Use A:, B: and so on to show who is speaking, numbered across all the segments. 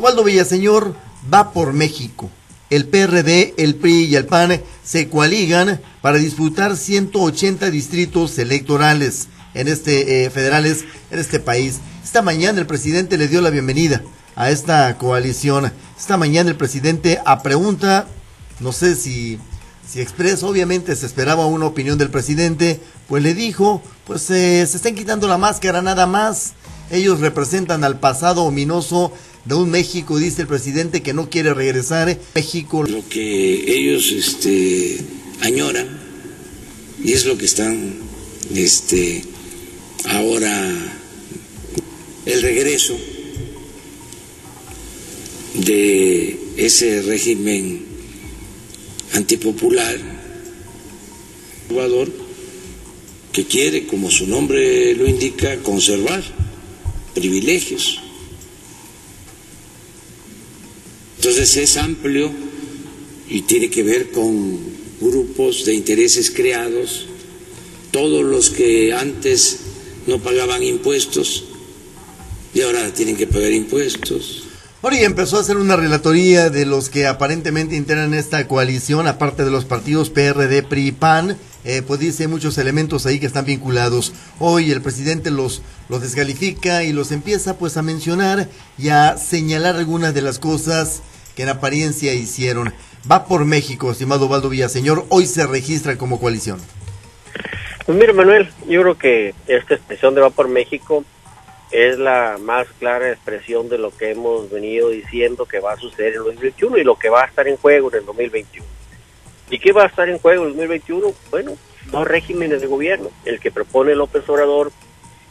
A: Osvaldo Villaseñor va por México. El PRD, el PRI y el PAN se coaligan para disputar 180 distritos electorales en este eh, federales en este país. Esta mañana el presidente le dio la bienvenida a esta coalición. Esta mañana el presidente a pregunta, no sé si si expresa, obviamente se esperaba una opinión del presidente, pues le dijo, pues eh, se están quitando la máscara nada más. Ellos representan al pasado ominoso de un México, dice el presidente, que no quiere regresar. México.
B: Lo que ellos este, añoran, y es lo que están este, ahora, el regreso de ese régimen antipopular, que quiere, como su nombre lo indica, conservar privilegios. Entonces es amplio y tiene que ver con grupos de intereses creados, todos los que antes no pagaban impuestos y ahora tienen que pagar impuestos.
A: Ahora y empezó a hacer una relatoría de los que aparentemente integran esta coalición, aparte de los partidos PRD, PRI y PAN, eh, pues dice muchos elementos ahí que están vinculados. Hoy el presidente los, los descalifica y los empieza pues a mencionar y a señalar algunas de las cosas que en apariencia hicieron. Va por México, estimado Valdo Villaseñor, hoy se registra como coalición.
C: Pues mire Manuel, yo creo que esta expresión de Va por México es la más clara expresión de lo que hemos venido diciendo que va a suceder en el 2021 y lo que va a estar en juego en el 2021. ¿Y qué va a estar en juego en el 2021? Bueno, dos regímenes de gobierno, el que propone López Obrador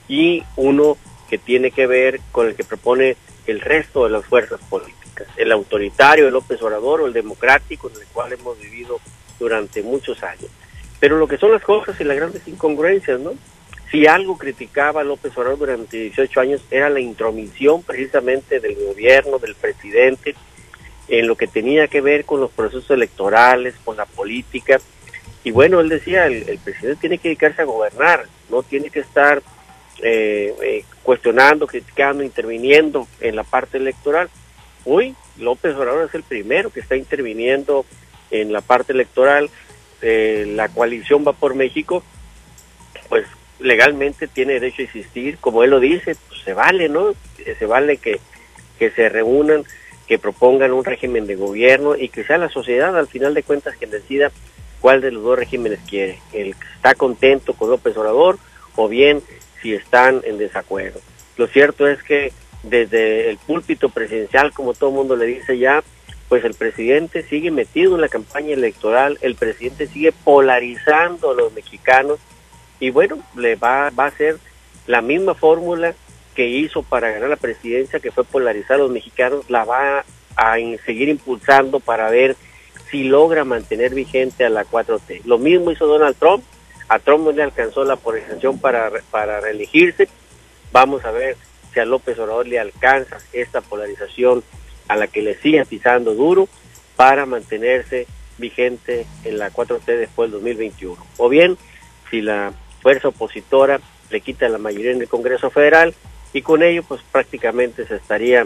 C: y uno que tiene que ver con el que propone el resto de las fuerzas políticas, el autoritario de López Obrador o el democrático en el cual hemos vivido durante muchos años. Pero lo que son las cosas y las grandes incongruencias, ¿no? Si algo criticaba López Obrador durante 18 años era la intromisión precisamente del gobierno, del presidente, en lo que tenía que ver con los procesos electorales, con la política. Y bueno, él decía, el, presidente tiene que dedicarse a gobernar, no tiene que estar eh, eh, cuestionando, criticando, interviniendo en la parte electoral. Hoy López Obrador es el primero que está interviniendo en la parte electoral. Eh, la coalición va por México, pues legalmente tiene derecho a existir, como él lo dice, pues se vale, ¿no? Se vale que, que se reúnan, que propongan un régimen de gobierno y que sea la sociedad al final de cuentas quien decida cuál de los dos regímenes quiere, el que está contento con López Obrador o bien si están en desacuerdo. Lo cierto es que desde el púlpito presidencial, como todo el mundo le dice ya, pues el presidente sigue metido en la campaña electoral, el presidente sigue polarizando a los mexicanos y bueno, le va, va a ser la misma fórmula que hizo para ganar la presidencia, que fue polarizar a los mexicanos, la va a seguir impulsando para ver si logra mantener vigente a la 4T. Lo mismo hizo Donald Trump, a Trump no le alcanzó la polarización para, para reelegirse, vamos a ver si a López Obrador le alcanza esta polarización a la que le sigue pisando duro para mantenerse vigente en la 4T después del 2021. O bien, si la fuerza opositora le quita la mayoría en el Congreso Federal y con ello pues prácticamente se estaría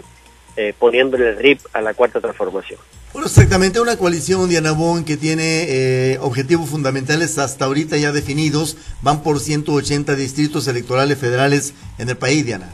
C: eh, poniéndole el RIP a la cuarta transformación.
A: Bueno, exactamente, una coalición, Diana Bon, que tiene eh, objetivos fundamentales hasta ahorita ya definidos, van por 180 distritos electorales federales en el país, Diana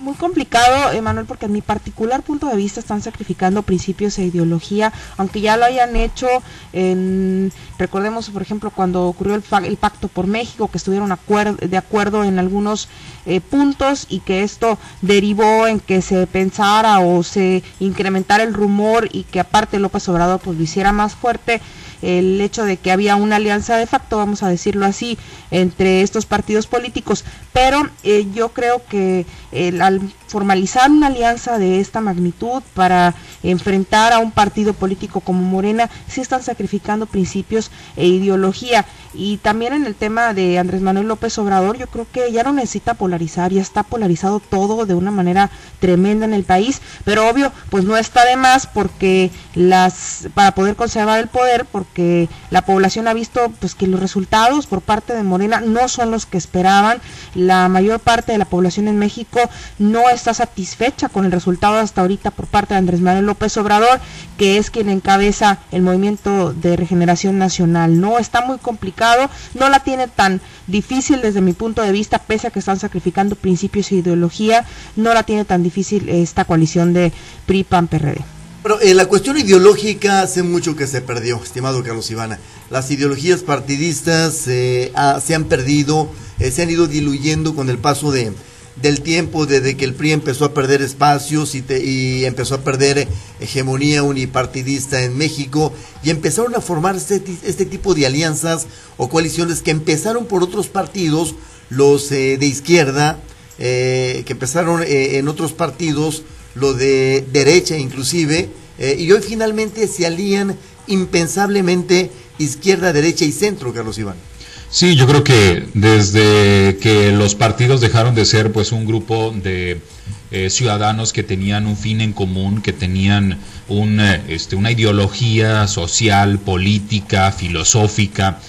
D: muy complicado, Emanuel, porque en mi particular punto de vista están sacrificando principios e ideología, aunque ya lo hayan hecho, en, recordemos, por ejemplo, cuando ocurrió el, el Pacto por México, que estuvieron de acuerdo en algunos eh, puntos y que esto derivó en que se pensara o se incrementara el rumor y que aparte López Obrador pues lo hiciera más fuerte el hecho de que había una alianza de facto, vamos a decirlo así, entre estos partidos políticos. Pero eh, yo creo que al formalizar una alianza de esta magnitud para enfrentar a un partido político como Morena, sí están sacrificando principios e ideología. Y también en el tema de Andrés Manuel López Obrador, yo creo que ya no necesita polarizar, ya está polarizado todo de una manera tremenda en el país, pero obvio, pues no está de más porque las para poder conservar el poder la población ha visto pues que los resultados por parte de Morena no son los que esperaban. La mayor parte de la población en México no está satisfecha con el resultado hasta ahorita por parte de Andrés Manuel López Obrador que es quien encabeza el movimiento de regeneración nacional no está muy complicado no la tiene tan difícil desde mi punto de vista pese a que están sacrificando principios e ideología no la tiene tan difícil esta coalición de PRI PAN PRD
A: pero en la cuestión ideológica hace mucho que se perdió, estimado Carlos Ivana. Las ideologías partidistas eh, se han perdido, eh, se han ido diluyendo con el paso de, del tiempo desde que el PRI empezó a perder espacios y, y empezó a perder hegemonía unipartidista en México y empezaron a formarse este, este, tipo de alianzas o coaliciones que empezaron por otros partidos, los eh, de izquierda, que empezaron en otros partidos lo de derecha inclusive, eh, y hoy finalmente se alían impensablemente izquierda, derecha y centro, Carlos Iván.
E: Sí, yo creo que desde que los partidos dejaron de ser pues un grupo de eh, ciudadanos que tenían un fin en común, que tenían un, eh, este, una ideología social, política, filosófica,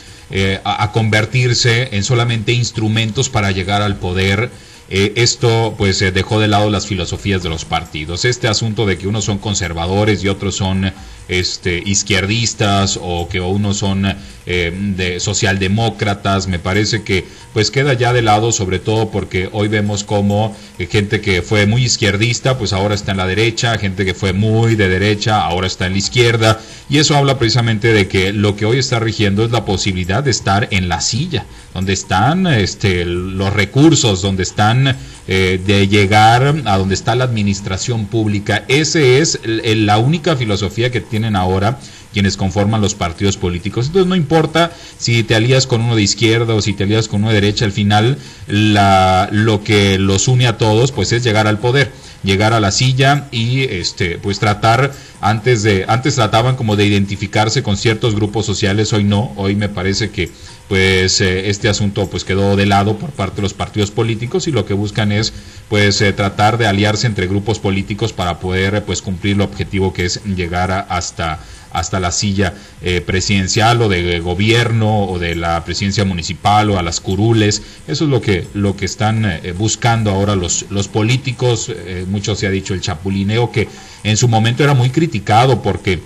E: a, a, convertirse en solamente instrumentos para llegar al poder eh, esto pues dejó de lado las filosofías de los partidos. Este asunto de que unos son conservadores y otros son este, izquierdistas o que unos son eh, de socialdemócratas, me parece que pues queda ya de lado, sobre todo porque hoy vemos como eh, gente que fue muy izquierdista, pues ahora está en la derecha, gente que fue muy de derecha, ahora está en la izquierda, y eso habla precisamente de que lo que hoy está rigiendo es la posibilidad de estar en la silla, donde están este, los recursos, donde están eh, de llegar a donde está la administración pública. Esa es la única filosofía que tienen ahora quienes conforman los partidos políticos. Entonces no importa si te alías con uno de izquierda o si te alías con uno de derecha, al final la, lo que los une a todos pues es llegar al poder llegar a la silla y este pues tratar antes de antes trataban como de identificarse con ciertos grupos sociales hoy no hoy me parece que pues eh, este asunto pues quedó de lado por parte de los partidos políticos y lo que buscan es pues eh, tratar de aliarse entre grupos políticos para poder pues cumplir el objetivo que es llegar hasta hasta la silla eh, presidencial o de gobierno o de la presidencia municipal o a las curules. Eso es lo que, lo que están eh, buscando ahora los, los políticos. Eh, mucho se ha dicho el chapulineo que en su momento era muy criticado porque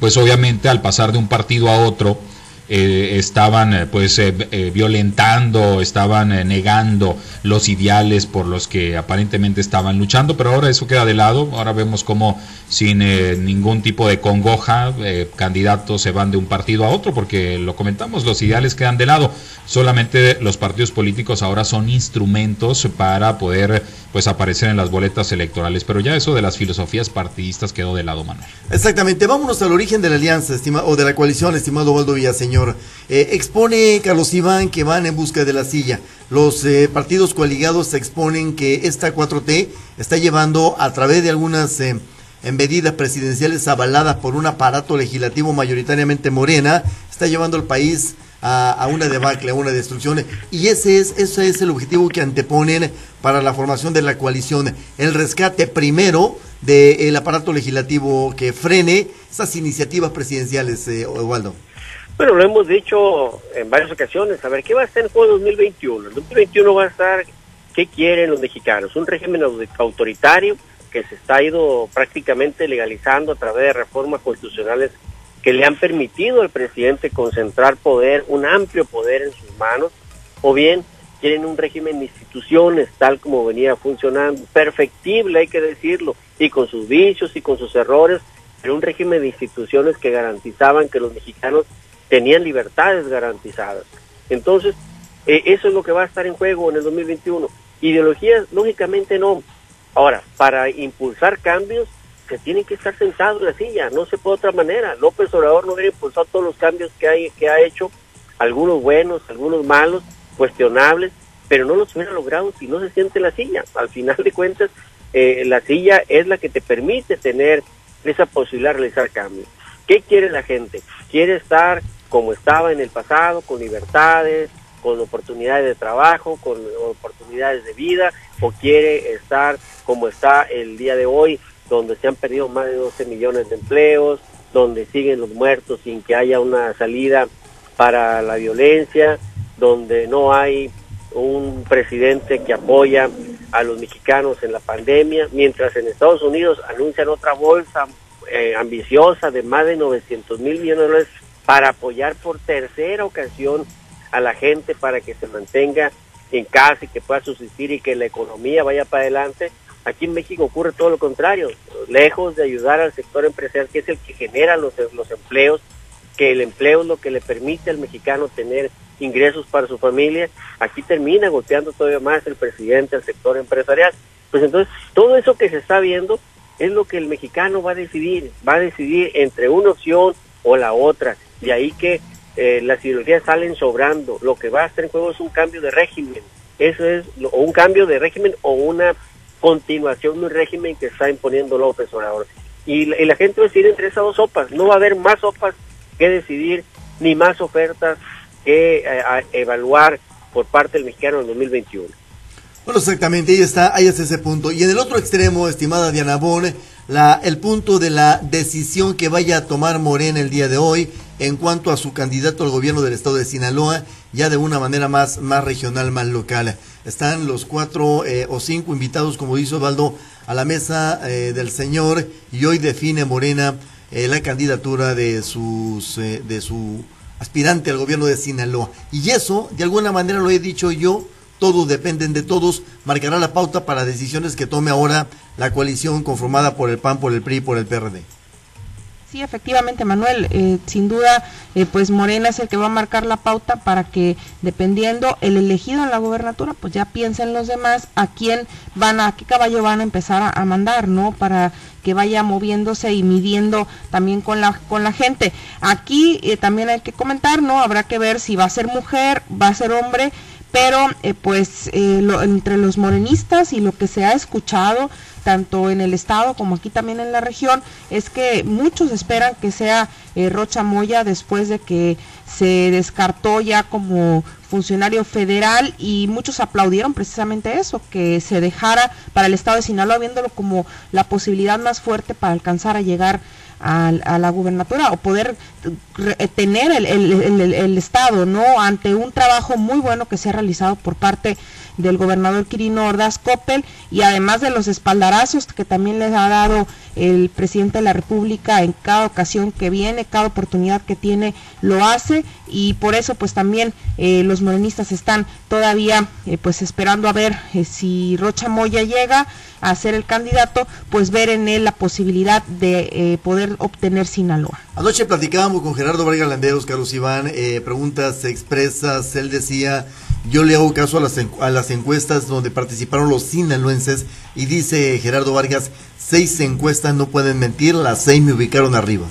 E: pues obviamente al pasar de un partido a otro, eh, estaban eh, pues eh, violentando, estaban negando los ideales por los que aparentemente estaban luchando, pero ahora eso queda de lado, ahora vemos como sin ningún tipo de congoja candidatos se van de un partido a otro, porque lo comentamos, los ideales quedan de lado, solamente los partidos políticos ahora son instrumentos para poder pues aparecer en las boletas electorales, pero ya eso de las filosofías partidistas quedó de lado, Manuel.
A: Exactamente, vámonos al origen de la alianza, estimado, o de la coalición, estimado Waldo Villaseñor. Eh, expone Carlos Iván que van en busca de la silla. Los eh, partidos coaligados exponen que esta 4T está llevando a través de algunas eh, medidas presidenciales avaladas por un aparato legislativo mayoritariamente morena, está llevando al país a, una debacle, a una destrucción. Y ese es, ese es el objetivo que anteponen para la formación de la coalición. El rescate primero del aparato legislativo que frene esas iniciativas presidenciales, eh.
C: Bueno, lo hemos dicho en varias ocasiones. A ver, ¿qué va a estar en juego 2021? El 2021 va a estar, ¿qué quieren los mexicanos? Un régimen autoritario que se está ido prácticamente legalizando a través de reformas constitucionales que le han permitido al presidente concentrar poder, un amplio poder en sus manos, o bien quieren un régimen de instituciones tal como venía funcionando, perfectible hay que decirlo, y con sus vicios y con sus errores, pero un régimen de instituciones que garantizaban que los mexicanos tenían libertades garantizadas. Entonces, eh, eso es lo que va a estar en juego en el 2021. Ideologías, lógicamente no. Ahora, para impulsar cambios, se tiene que estar sentado en la silla, no se puede de otra manera. López Obrador no hubiera impulsado todos los cambios que, hay, que ha hecho, algunos buenos, algunos malos, cuestionables, pero no los hubiera logrado si no se siente en la silla. Al final de cuentas, eh, la silla es la que te permite tener esa posibilidad de realizar cambios. ¿Qué quiere la gente? Quiere estar como estaba en el pasado, con libertades, con oportunidades de trabajo, con oportunidades de vida, o quiere estar como está el día de hoy, donde se han perdido más de 12 millones de empleos, donde siguen los muertos sin que haya una salida para la violencia, donde no hay un presidente que apoya a los mexicanos en la pandemia, mientras en Estados Unidos anuncian otra bolsa eh, ambiciosa de más de 900 mil millones de dólares para apoyar por tercera ocasión a la gente para que se mantenga en casa y que pueda subsistir y que la economía vaya para adelante. Aquí en México ocurre todo lo contrario, lejos de ayudar al sector empresarial, que es el que genera los, los empleos, que el empleo es lo que le permite al mexicano tener ingresos para su familia, aquí termina golpeando todavía más el presidente al sector empresarial. Pues entonces, todo eso que se está viendo es lo que el mexicano va a decidir, va a decidir entre una opción o la otra. De ahí que eh, las ideologías salen sobrando. Lo que va a estar en juego es un cambio de régimen. Eso es, o un cambio de régimen o una continuación de un régimen que está imponiendo López Obrador. Y, y la gente va a decidir entre esas dos sopas. No va a haber más sopas que decidir, ni más ofertas que eh, evaluar por parte del mexicano en 2021.
A: Bueno, exactamente, ahí está, ahí es ese punto. Y en el otro extremo, estimada Diana Bone, la, el punto de la decisión que vaya a tomar Morena el día de hoy en cuanto a su candidato al gobierno del estado de Sinaloa, ya de una manera más, más regional, más local. Están los cuatro eh, o cinco invitados, como dice Osvaldo, a la mesa eh, del señor y hoy define Morena eh, la candidatura de, sus, de su aspirante al gobierno de Sinaloa. Y eso, de alguna manera lo he dicho yo, todos dependen de todos, marcará la pauta para decisiones que tome ahora la coalición conformada por el PAN, por el PRI y por el PRD.
D: Sí, efectivamente, Manuel, eh, sin duda, eh, pues Morena es el que va a marcar la pauta para que, dependiendo el elegido en la gobernatura, pues ya piensen los demás a quién van a, qué caballo van a empezar a, mandar, ¿no? Para que vaya moviéndose y midiendo también con la con la gente. Aquí eh, también hay que comentar, ¿no? Habrá que ver si va a ser mujer, va a ser hombre pero eh, pues eh, entre los morenistas y lo que se ha escuchado tanto en el estado como aquí también en la región es que muchos esperan que sea eh, Rocha Moya después de que se descartó ya como funcionario federal y muchos aplaudieron precisamente eso, que se dejara para el estado de Sinaloa viéndolo como la posibilidad más fuerte para alcanzar a llegar a, la gubernatura o poder eh, tener el, el, Estado, ¿no? Ante un trabajo muy bueno que se ha realizado por parte del gobernador Quirino Ordaz Coppel y además de los espaldarazos que también les ha dado el presidente de la República en cada ocasión que viene, cada oportunidad que tiene lo hace y por eso pues también eh, los morenistas están todavía eh, pues esperando a ver si Rocha Moya llega a ser el candidato, pues ver en él la posibilidad de eh, poder obtener Sinaloa.
A: Anoche platicábamos con Gerardo Vargas Landeros, Carlos Iván, eh, preguntas expresas, él decía, yo le hago caso a las, a las encuestas donde participaron los sinaloenses y dice Gerardo Vargas, seis encuestas no pueden mentir, las seis me ubicaron arriba.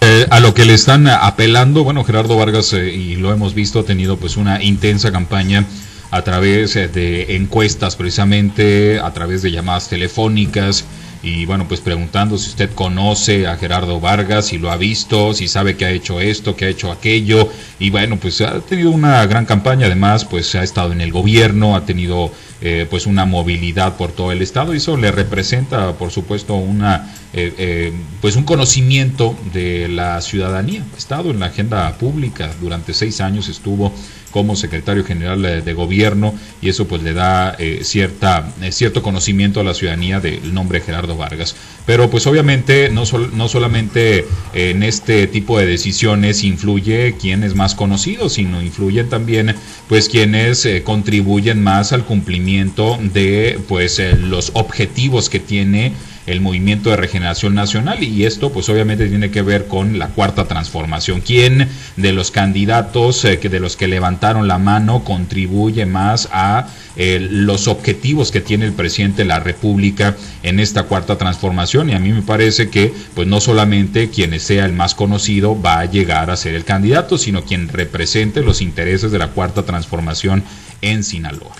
E: Eh, a lo que le están apelando, bueno, Gerardo Vargas, y lo hemos visto, ha tenido pues una intensa campaña a través eh, de encuestas precisamente, a través de llamadas telefónicas y bueno, pues preguntando si usted conoce a Gerardo Vargas, si lo ha visto, si sabe que ha hecho esto, que ha hecho aquello. Y bueno, pues ha tenido una gran campaña, además pues ha estado en el gobierno, ha tenido eh, pues una movilidad por todo el estado. Y eso le representa por supuesto una eh, pues un conocimiento de la ciudadanía. Ha estado en la agenda pública durante seis años estuvo como secretario general de gobierno y eso pues le da eh, cierta, eh, cierto conocimiento a la ciudadanía del nombre Gerardo Vargas. Pero pues obviamente no, no solamente en este tipo de decisiones influye quien es más conocido, sino influyen también pues quienes eh, contribuyen más al cumplimiento de pues los objetivos que tiene el movimiento de regeneración nacional y esto pues obviamente tiene que ver con la cuarta transformación. ¿Quién de los candidatos eh, que de los que levantaron la mano contribuye más a eh, los objetivos que tiene el presidente de la República en esta cuarta transformación? Y a mí me parece que pues no solamente quien sea el más conocido va a llegar a ser el candidato, sino quien represente los intereses de la cuarta transformación en Sinaloa.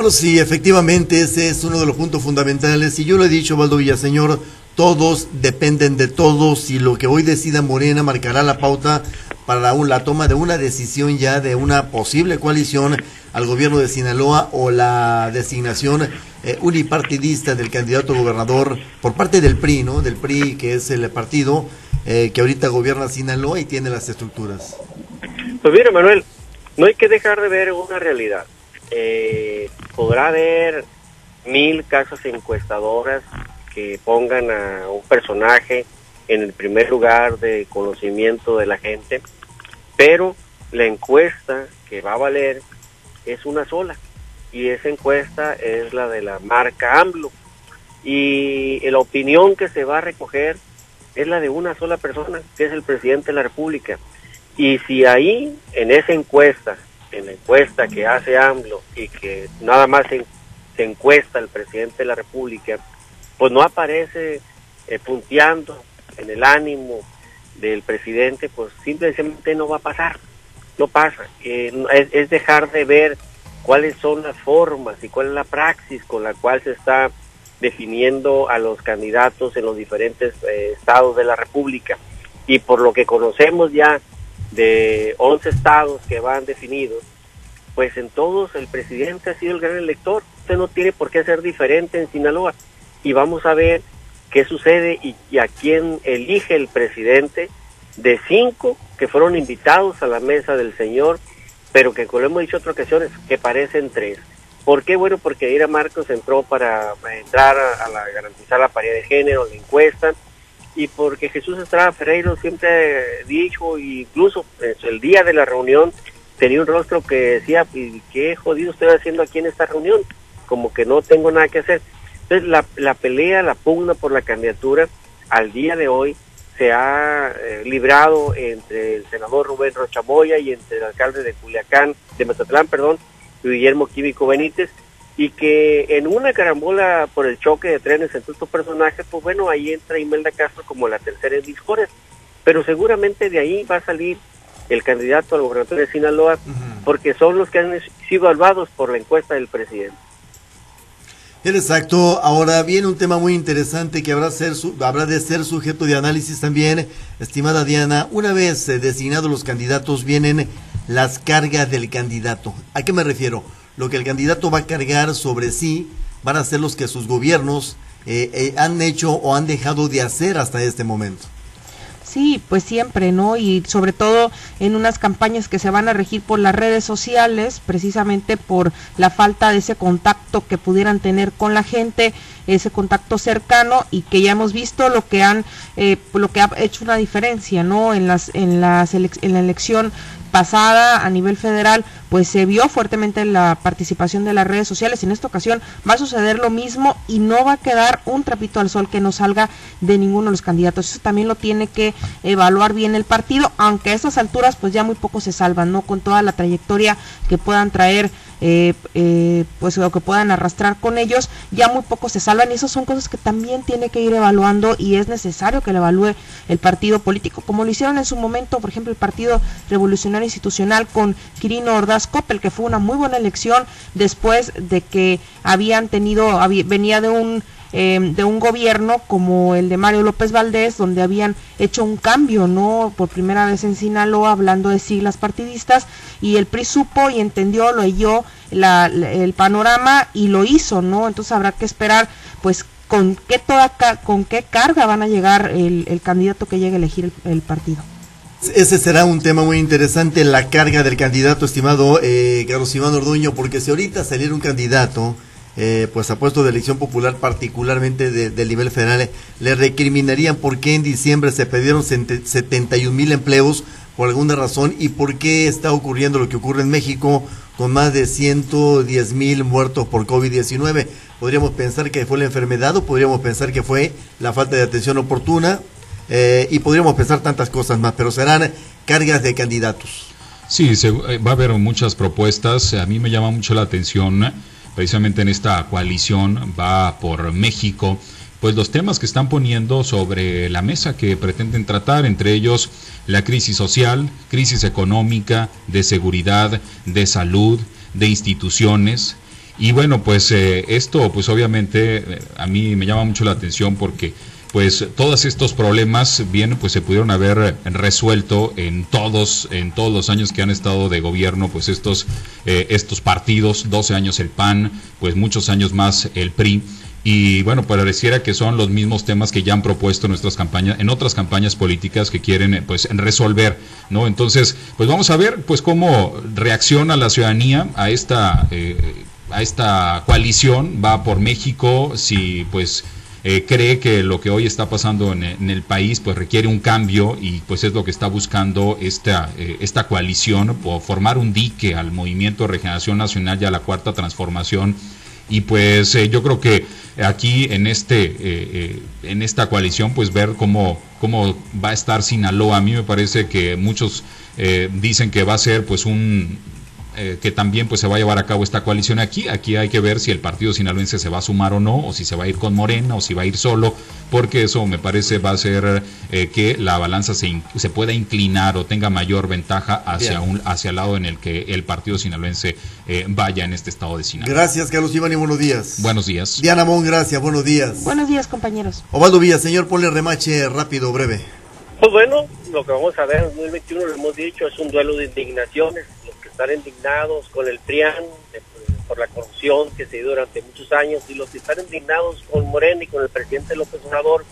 A: Bueno, sí, efectivamente, ese es uno de los puntos fundamentales. Y yo lo he dicho, Valdo Villaseñor, todos dependen de todos y lo que hoy decida Morena marcará la pauta para la toma de una decisión ya de una posible coalición al gobierno de Sinaloa o la designación eh, unipartidista del candidato gobernador por parte del PRI, ¿no? Del PRI, que es el partido eh, que ahorita gobierna Sinaloa y tiene las estructuras.
C: Pues mira, Manuel, no hay que dejar de ver una realidad. Eh, podrá haber mil casas encuestadoras que pongan a un personaje en el primer lugar de conocimiento de la gente, pero la encuesta que va a valer es una sola y esa encuesta es la de la marca AMLO y la opinión que se va a recoger es la de una sola persona, que es el presidente de la República. Y si ahí, en esa encuesta, en la encuesta que hace AMLO y que nada más se, encuesta el presidente de la República, pues no aparece eh, punteando en el ánimo del presidente, pues simplemente no va a pasar, no pasa. Eh, es, dejar de ver cuáles son las formas y cuál es la praxis con la cual se está definiendo a los candidatos en los diferentes eh, estados de la República. Y por lo que conocemos ya de 11 estados que van definidos, pues en todos el presidente ha sido el gran elector. Usted no tiene por qué ser diferente en Sinaloa. Y vamos a ver qué sucede y, a quién elige el presidente de cinco que fueron invitados a la mesa del señor, pero que como hemos dicho en otras ocasiones, que parecen tres. ¿Por qué? Bueno, porque Ira Marcos entró para, entrar a, la, garantizar la paridad de género, la encuesta, y porque Jesús Estrada Ferreiro siempre ha dicho, incluso el día de la reunión, tenía un rostro que decía, ¿qué jodido estoy haciendo aquí en esta reunión? Como que no tengo nada que hacer. Entonces, la, la pelea, la pugna por la candidatura, al día de hoy, se ha eh, librado entre el senador Rubén Rochamoya y entre el alcalde de Culiacán, de Metatlán, perdón, Guillermo Químico Benítez, y que en una carambola por el choque de trenes entre estos personajes, pues bueno, ahí entra Imelda Castro como la tercera en discores, pero seguramente de ahí va a salir el candidato al gobernador de Sinaloa, porque son los que han sido evaluados por la encuesta del presidente.
A: Exacto. Ahora viene un tema muy interesante que habrá, ser habrá de ser sujeto de análisis también, estimada Diana. Una vez eh, designados los candidatos, vienen las cargas del candidato. ¿A qué me refiero? Lo que el candidato va a cargar sobre sí van a ser los que sus gobiernos eh, eh, han hecho o han dejado de hacer hasta este momento.
D: Sí, pues siempre, ¿no? Y sobre todo en unas campañas que se van a regir por las redes sociales, precisamente por la falta de ese contacto que pudieran tener con la gente, ese contacto cercano y que ya hemos visto lo que han, eh, lo que ha hecho una diferencia, ¿no? En las, en las en la elección pasada a nivel federal, pues se vio fuertemente la participación de las redes sociales. En esta ocasión va a suceder lo mismo y no va a quedar un trapito al sol que no salga de ninguno de los candidatos. Eso también lo tiene que evaluar bien el partido, aunque a estas alturas pues ya muy poco se salvan, ¿no? Con toda la trayectoria que puedan traer eh, eh, pues lo que puedan arrastrar con ellos, ya muy pocos se salvan y esas son cosas que también tiene que ir evaluando y es necesario que lo evalúe el partido político, como lo hicieron en su momento, por ejemplo, el Partido Revolucionario Institucional con Quirino Ordaz Coppel, que fue una muy buena elección después de que habían tenido, venía de un Em, de un gobierno como el de Mario López Valdés, donde habían hecho un cambio, ¿no? Por primera vez en Sinaloa, hablando de siglas partidistas, y el PRI supo y entendió, lo leyó el panorama y lo hizo, ¿no? Entonces habrá que esperar, pues, con qué, toda, con qué carga van a llegar el, candidato que llegue a elegir el, partido.
A: Ese será un tema muy interesante, la carga del candidato, estimado eh, Carlos Iván Orduño, porque si ahorita saliera un candidato eh, pues ha puesto de elección popular, particularmente del nivel federal, le recriminarían por qué en diciembre se perdieron 71 mil empleos por alguna razón y por qué está ocurriendo lo que ocurre en México con más de 110 mil muertos por COVID-19. Podríamos pensar que fue la enfermedad o podríamos pensar que fue la falta de atención oportuna eh, y podríamos pensar tantas cosas más, pero serán cargas de candidatos.
E: Sí, eh, va a haber muchas propuestas. A mí me llama mucho la atención precisamente en esta coalición va por México, pues los temas que están poniendo sobre la mesa que pretenden tratar, entre ellos la crisis social, crisis económica, de seguridad, de salud, de instituciones, Y bueno, pues eh, esto pues obviamente eh, a mí me llama mucho la atención porque pues todos estos problemas bien pues se pudieron haber resuelto en todos en todos los años que han estado de gobierno pues estos eh, estos partidos 12 años el PAN pues muchos años más el PRI y bueno, pareciera que son los mismos temas que ya han propuesto nuestras campañas, en otras campañas políticas que quieren eh, pues resolver, ¿no? Entonces, pues vamos a ver pues cómo reacciona la ciudadanía a esta, eh, a esta coalición, va por México, si pues eh, cree que lo que hoy está pasando en, el país pues requiere un cambio y pues es lo que está buscando esta, esta coalición, por formar un dique al movimiento de regeneración nacional y a la cuarta transformación. Y pues eh, yo creo que aquí en este eh, eh, en esta coalición pues ver cómo cómo va a estar Sinaloa. A mí me parece que muchos dicen que va a ser pues un eh, que también pues se va a llevar a cabo esta coalición aquí. Aquí hay que ver si el partido sinaloense se va a sumar o no, o si se va a ir con Morena, o si va a ir solo, porque eso me parece va a ser eh, que la balanza se, se pueda inclinar o tenga mayor ventaja hacia un hacia el lado en el que el partido sinaloense eh, vaya en este estado de Sinaloa.
A: Gracias, Carlos Iván, y buenos días.
E: Buenos días.
A: Diana Mon, gracias, buenos días.
D: Buenos días, compañeros.
A: Ovaldo Villa, señor, ponle remache rápido, breve.
C: Pues bueno, lo que vamos a ver en 2021, lo hemos dicho, es un duelo de indignaciones están indignados con el PRIAN por la corrupción que se dio durante muchos años y los que están indignados con Morena y con el presidente López Obrador